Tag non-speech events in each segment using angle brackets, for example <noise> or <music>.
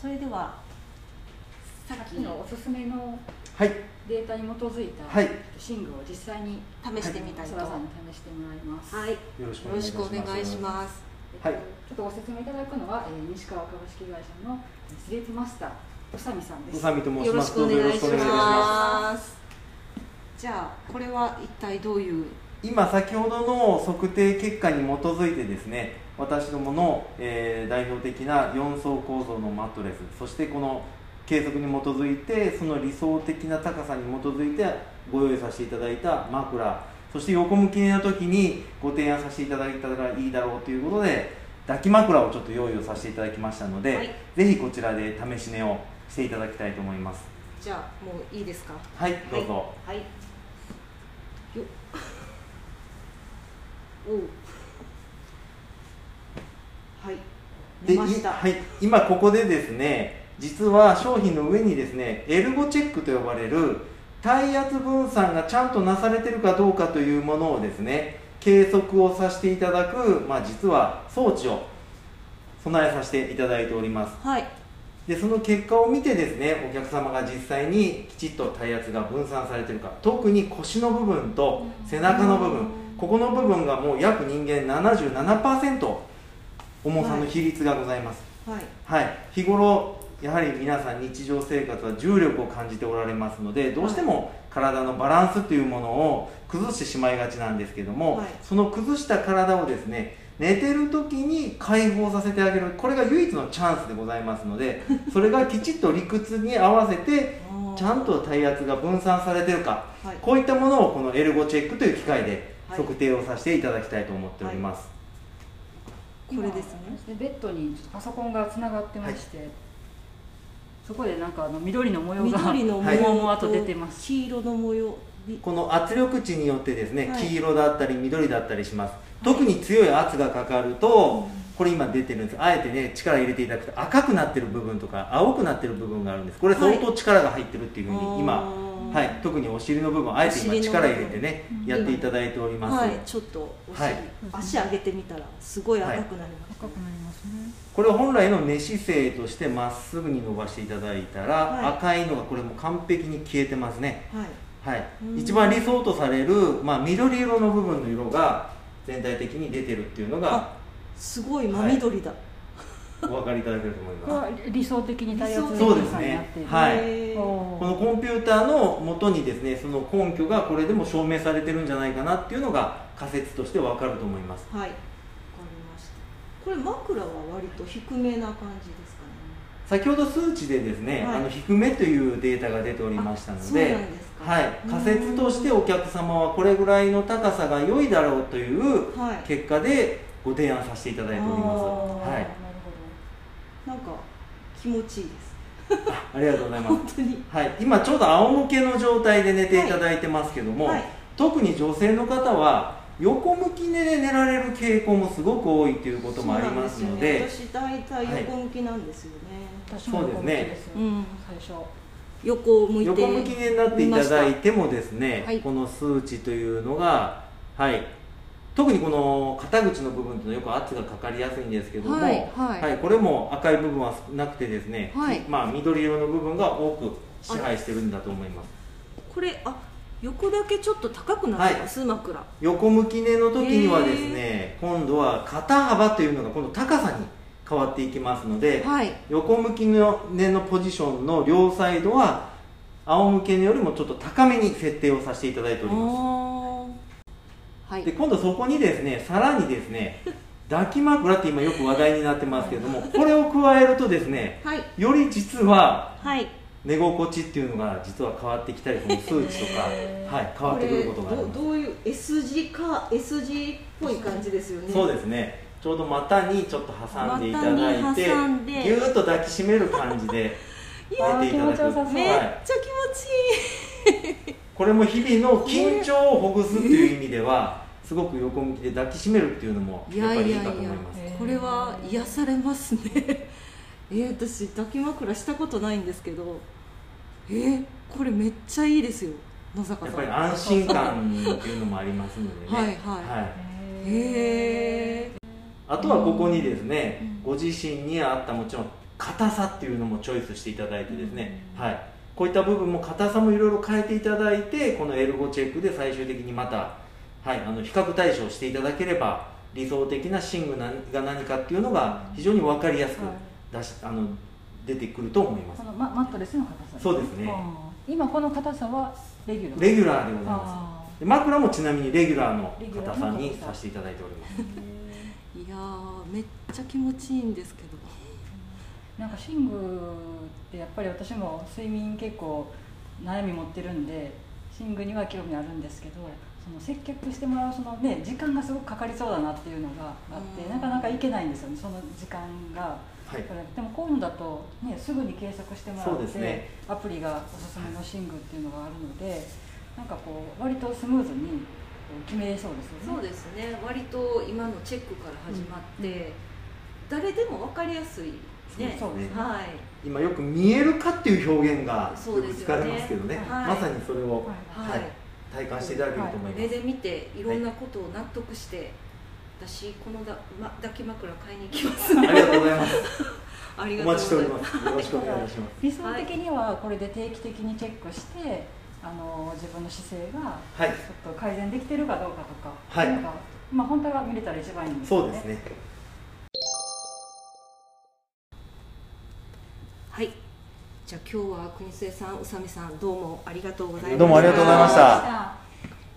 それではさっきのおすすめのはい。データに基づいたはい。寝具を実際に試してみたいと、そらさんに試してもらいます。はい、よよろしくお願いします。はい。えっとちょっとご説明いただくのは、えー、西川株式会社のスリープマスター宇佐美さんです。宇佐美と申しよろしくお願いしよろしくお願いしまます。じゃあこれは一体どういうす今先ほどの測定結果に基づいてですね私どもの、えー代表的な4層構造のマットレスそしてこの計測に基づいてその理想的な高さに基づいてご用意させていただいた枕そして横向き寝の時にご提案させていただいたらいいだろうということで抱き枕をちょっと用意をさせていただきましたので、はいぜひこちらで試し寝をしていただきたいと思いますじゃあもういいですか？はいどうぞ、はい。はい。よっ。おう。はい。ではい、今ここでですね実は商品の上にですねエルゴチェックと呼ばれる体圧分散がちゃんとなされてるかどうかというものをですね計測をさせていただく、まあ、実は装置を備えさせていただいておりますはい。でその結果を見てですねお客様が実際にきちっと体圧が分散されてるか特に腰の部分と背中の部分ここの部分がもう約人間77%重さの比率がございます、はい。はい、日頃やはり皆さん日常生活は重力を感じておられますのでどうしても体のバランスというものを崩してしまいがちなんですけども、はい。その崩した体をですね寝てる時に解放させてあげる。これが唯一のチャンスでございますので <laughs> それがきちっと理屈に合わせてちゃんと体圧が分散されてるかはい。こういったものをこのエルゴチェックという機械ではい測定をさせていただきたいと思っております、これですね。今ベッドにちょっとパソコンがつながってまして、そこでなんかあの緑の模様が緑の模はい様。もわっとと出てます。黄色の模様。びこの圧力値によってですね、はい。黄色だったり緑だったりします。特に強い圧がかかると、これ今出てるんです。あえてね力入れていただくと赤くなってる部分とか青くなってる部分があるんです。これ相当力が入ってるっていうふうに今、はい、特にお尻の部分あえて今力入れてねやっていただいております、はい、ちょっとお尻、はい。足上げてみたらすごい赤くなります、赤くなりますね。これ本来の寝姿勢としてまっすぐに伸ばしていただいたら、はい。赤いのがこれも完璧に消えてますね。はい。一番理想とされる、まあ、緑色の部分の色が全体的に出てるっていうのがあすごい真緑だ、お分かりいただけると思いまは理想的に体圧分理想そうですね。っている。はいこのコンピューターの元にですねその根拠がこれでも証明されてるんじゃないかなっていうのが仮説として分かると思います。はい。わかりました。これ枕は割と低めな感じですかね。先ほど数値でですね、はい。あの低めというデータが出ておりましたのではい、仮説としてお客様はこれぐらいの高さが良いだろうというはい。結果でご提案させていただいております。はいなんか気持ちいいです。ありがとうございます。本当に。はい、今ちょうど仰向けの状態で寝ていただいてますけども、はい特に女性の方は横向き寝で寝られる傾向もすごく多いということもありますのでそうなんですよね、私大体横向きなんですよね、ほど。私も横向きです。うん。最初。横を向いて横向き寝になっていただいてもですね、はい。この数値というのが、はい、特にこの肩口の部分というのはよく圧がかかりやすいんですけども、はいはい。これも赤い部分は少なくてですね、はい。まあ、緑色の部分が多く支配してるんだと思います。これあ横だけちょっと高くなってます、枕。横向き寝の時にはですね今度は肩幅というのが今度高さに変わっていきますので、はい。横向きの寝のポジションの両サイドは仰向け寝よりもちょっと高めに設定をさせていただいておりまはい。すで今度そこにですねさらにですね <laughs> 抱き枕って今よく話題になってますけれどもこれを加えるとですねはい。より実ははい。寝心地っていうのが実は変わってきたりこの数値とか、はい、変わってくることがあります。どどういう S 字か S 字っぽい感じですよね。そうですね。ちょうど股にちょっと挟んでいただいてぎゅーっと抱きしめる感じで <laughs> 寝ていただく、めっちゃはい、気持ちいいこれも日々の緊張をほぐすっていう意味ではすごく横向きで抱きしめるっていうのもいやっぱりいいかと思います。えー。これは癒されますね。<laughs> えー、私抱き枕したことないんですけど。えー、これめっちゃいいですよ。野坂さん。やっぱり安心感っていうのもありますのでね。<laughs> はいはい。へへえあとはここにですね、うん。ご自身に合ったもちろん硬さっていうのもチョイスしていただいてですね、はい、こういった部分も硬さもいろいろ変えていただいてこのエルゴチェックで最終的にまた、はい、あの比較対象していただければ理想的な寝具が何かっていうのが非常に分かりやすく出し、あの出てくると思います。このママットレスの硬さ、そうですね。今この硬さはレギュラー。レギュラーでございます。で枕もちなみにレギュラーの硬さにさ。せていただいております。いやめっちゃ気持ちいいんですけどなんか寝具ってやっぱり私も睡眠結構悩み持ってるんで寝具には興味あるんですけどその接客してもらうその、ね、時間がすごくかかりそうだなっていうのがあって、なかなか行けないんですよねその時間が。はい、でもこういうのだと、ね、すぐに計測してもらって、ね、アプリがおすすめの寝具っていうのがあるのでなんかこう割とスムーズに決めれそうですよね。そうですね。割と今のチェックから始まって、うんうん、誰でも分かりやすいね、そうですね、はい、今よく見えるかっていう表現がよく使われますけどね、ねはい、まさにそれを、はい、体感していただけると思います、目で見てい。ろんなことを納得して、私このだ、ま、抱き枕買い。に行きます、ありがとうござい。ますありがとうござい。ますよろしくお願い。します理想的にはこれで定期的にチェックしてあの自分の姿勢がちょっと改善できてるかどうかとか、はい、まあ本当は見れたら一番い。い。んですよねそうですねはい。じゃあ今日は国末さん宇佐美さんどうもありがとうございました。どうもありがとうございました。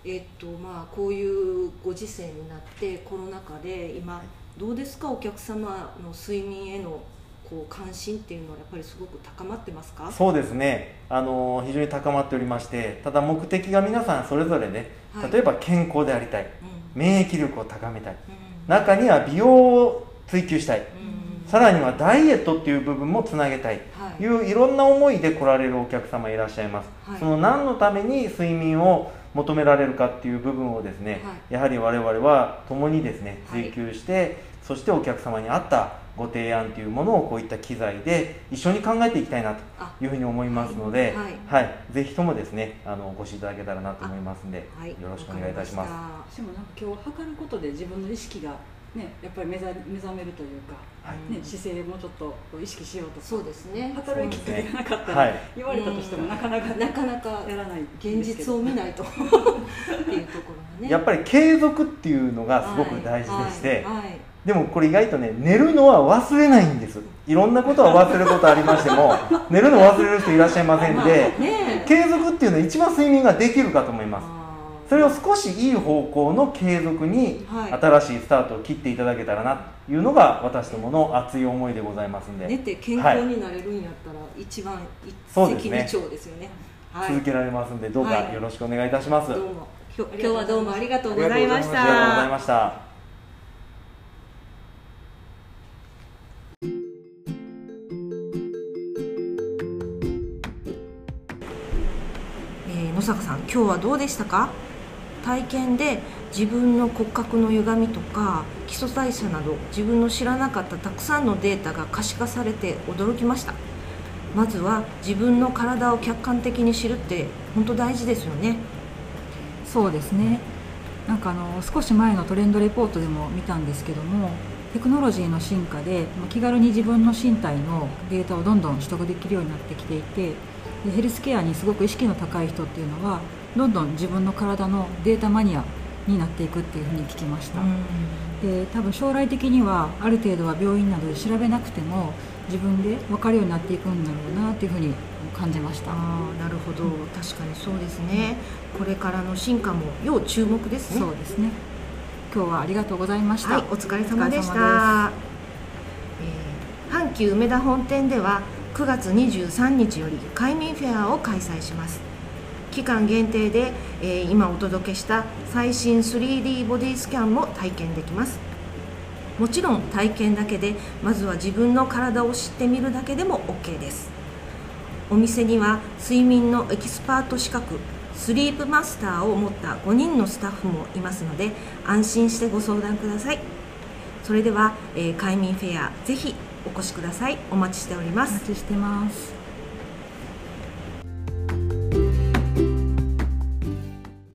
えっとまあこういうご時世になってコロナ禍で今どうですか？お客様の睡眠へのこう関心っていうのはやっぱりすごく高まってますか？そうですね。あの非常に高まっておりましてただ目的が皆さんそれぞれで、はい、例えば健康でありたい、うん、免疫力を高めたい、うん、中には美容を追求したい、うん。さらにはダイエットっていう部分もつなげたいといういろんな思いで来られるお客様いらっしゃいます、はい、その何のために睡眠を求められるかっていう部分をですね、はい、やはり我々は共にですね追求して、はい、そしてお客様に合ったご提案というものをこういった機材で一緒に考えていきたいなというふうに思いますので、はい、はい、ぜひともですねあのお越しいただけたらなと思いますので、よろしくお願いいたします。しもなんか今日測ることで自分の意識がね、やっぱり目覚目覚めるというか、はい、ね、姿勢もちょっと意識しようとそうですね。働き方がなかったら、ね、言われたとしてもなかなか、なかなかやらない現実を見ないと。っていうところがね。やっぱり継続っていうのがすごく大事でして、はい。はい、でもこれ意外とね寝るのは忘れないんです。いろんなことは忘れることありましても <laughs> 寝るの忘れる人いらっしゃいませんで、ね、継続っていうのは一番睡眠ができるかと思いますそれを少しいい方向の継続に新しいスタートを切っていただけたらなというのが私どもの熱い思いでございますんで。寝て健康になれるんやったら一番一石二鳥ですよね、はい、続けられますんでどうかよろしくお願いいたします、はい、どうも。今日はどうもありがとうございました。ありがとうございました。野坂さん今日はどうでしたか？体験で自分の骨格の歪みとか基礎代謝など自分の知らなかったたくさんのデータが可視化されて驚きました。まずは自分の体を客観的に知るって本当大事ですよね。そうですね。なんかあの少し前のトレンドレポートでも見たんですけどもテクノロジーの進化で気軽に自分の身体のデータをどんどん取得できるようになってきていてヘルスケアにすごく意識の高い人っていうのはどんどん自分の体のデータマニアになっていくっていうふうに聞きました、で多分将来的にはある程度は病院などで調べなくても自分で分かるようになっていくんだろうなっていうふうに感じました。あなるほど、うん、確かにそうですね、うん、これからの進化も要注目ですね。そうですね。今日はありがとうございました、はい、お疲れ様でした。えー、阪急梅田本店では9月23日より快眠フェアを開催します期間限定で、え、今お届けした最新 3D ボディスキャンも体験できます。もちろん体験だけでまずは自分の体を知ってみるだけでも OK です。お店には睡眠のエキスパート資格スリープマスターを持った5人のスタッフもいますので安心してご相談ください。それでは、えー、快眠フェアぜひお越しください。お待ちしております。お待ちしてます。